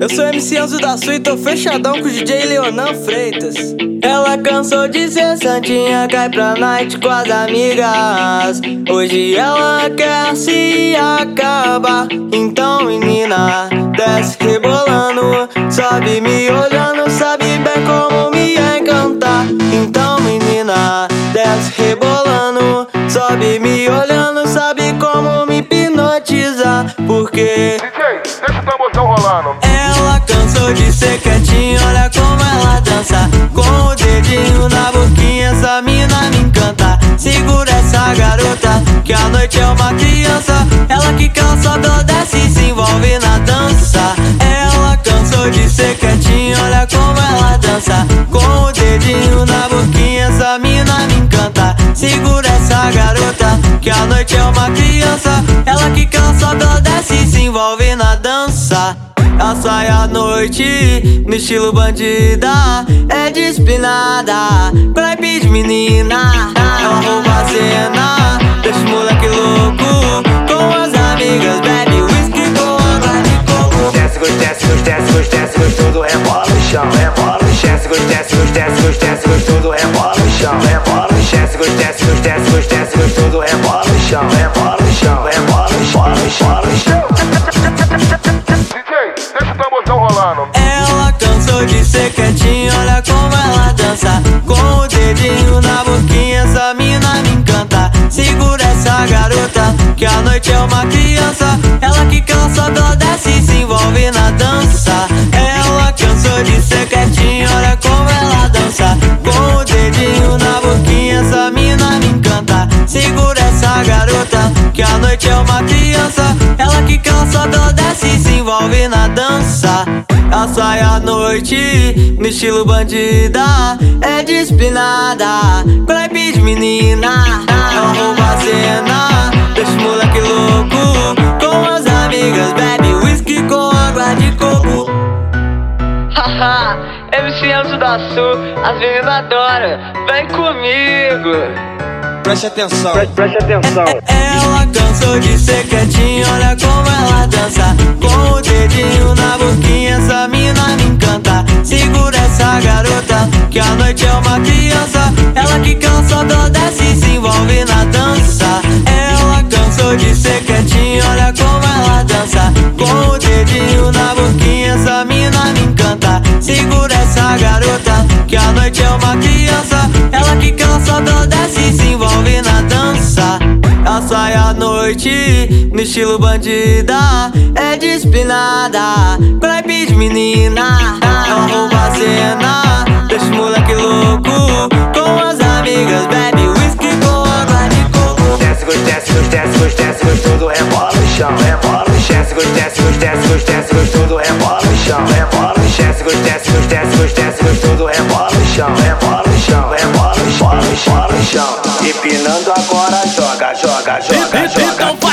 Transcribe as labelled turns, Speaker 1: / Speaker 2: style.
Speaker 1: Eu sou MC Enzo da Sul e tô fechadão com o DJ Leonan Freitas. Ela cansou de ser santinha, cai pra night com as amigas. Hoje ela quer se acabar. Então, menina, desce rebolando. Sobe me olhando, sabe bem como me encantar. Então, menina, desce rebolando. Sobe me olhando, sabe como me hipnotizar. Porque. Ela cansou de ser quietinha, olha como ela dança. Com o dedinho na boquinha, essa mina me encanta. Segura essa garota, que a noite é uma criança. Ela que cansa do desce e se envolve na dança. Ela cansou de ser quietinha, olha como ela dança. Com o dedinho na boquinha, essa mina me encanta. Segura essa garota, que a noite é uma criança. Ela que cansa do desce e se envolve na dança ela sai à noite no estilo bandida É despinada, clape de menina Ela rouba a cena, deixa os moleque louco Com as amigas, bebe whisky com água de coco
Speaker 2: Desce, desce, desce, gosto, desce, gostoso, rebola no chão, rebola no chão. Desce, desce, desce, desce, gostoso, rebola no chão, rebola no chão. Desce, desce, desce, desce, gostoso, rebola
Speaker 1: que a noite é uma criança. Ela que cansa do desce e se envolve na dança. Ela cansou de ser quietinha, olha como ela dança. Com o dedinho na boquinha, essa mina me encanta. Segura essa garota, que a noite é uma criança. Ela que cansa do desce e se envolve na dança. Ela sai à noite no estilo bandida. É despinada, clape de menina. Ela rouba a cena, MC Enzo da Sul, as meninas adoram, vem comigo
Speaker 3: Preste atenção.
Speaker 2: Preste atenção.
Speaker 1: ela cansou de ser quietinha, olha como ela dança criança Ela que cansa do desce e se envolve na dança. Ela sai à noite no estilo bandida. É despinada, clape de menina. Ela rouba a cena, deixa os moleque louco. Com as amigas, bebe whisky com água de coco.
Speaker 2: Desce, desce, desce, gosto, desce, gostoso, rebola no chão, rebola no chão. Desce, desce, desce, desce, gostoso, rebola no chão, rebola Desce, desce, gosto, desce, gosto, desce, gostoso, rebola no chão, rebola no chão, rebola no chão, rebola no chão, no chão. Empinando agora, joga, joga, joga, joga.
Speaker 3: Então.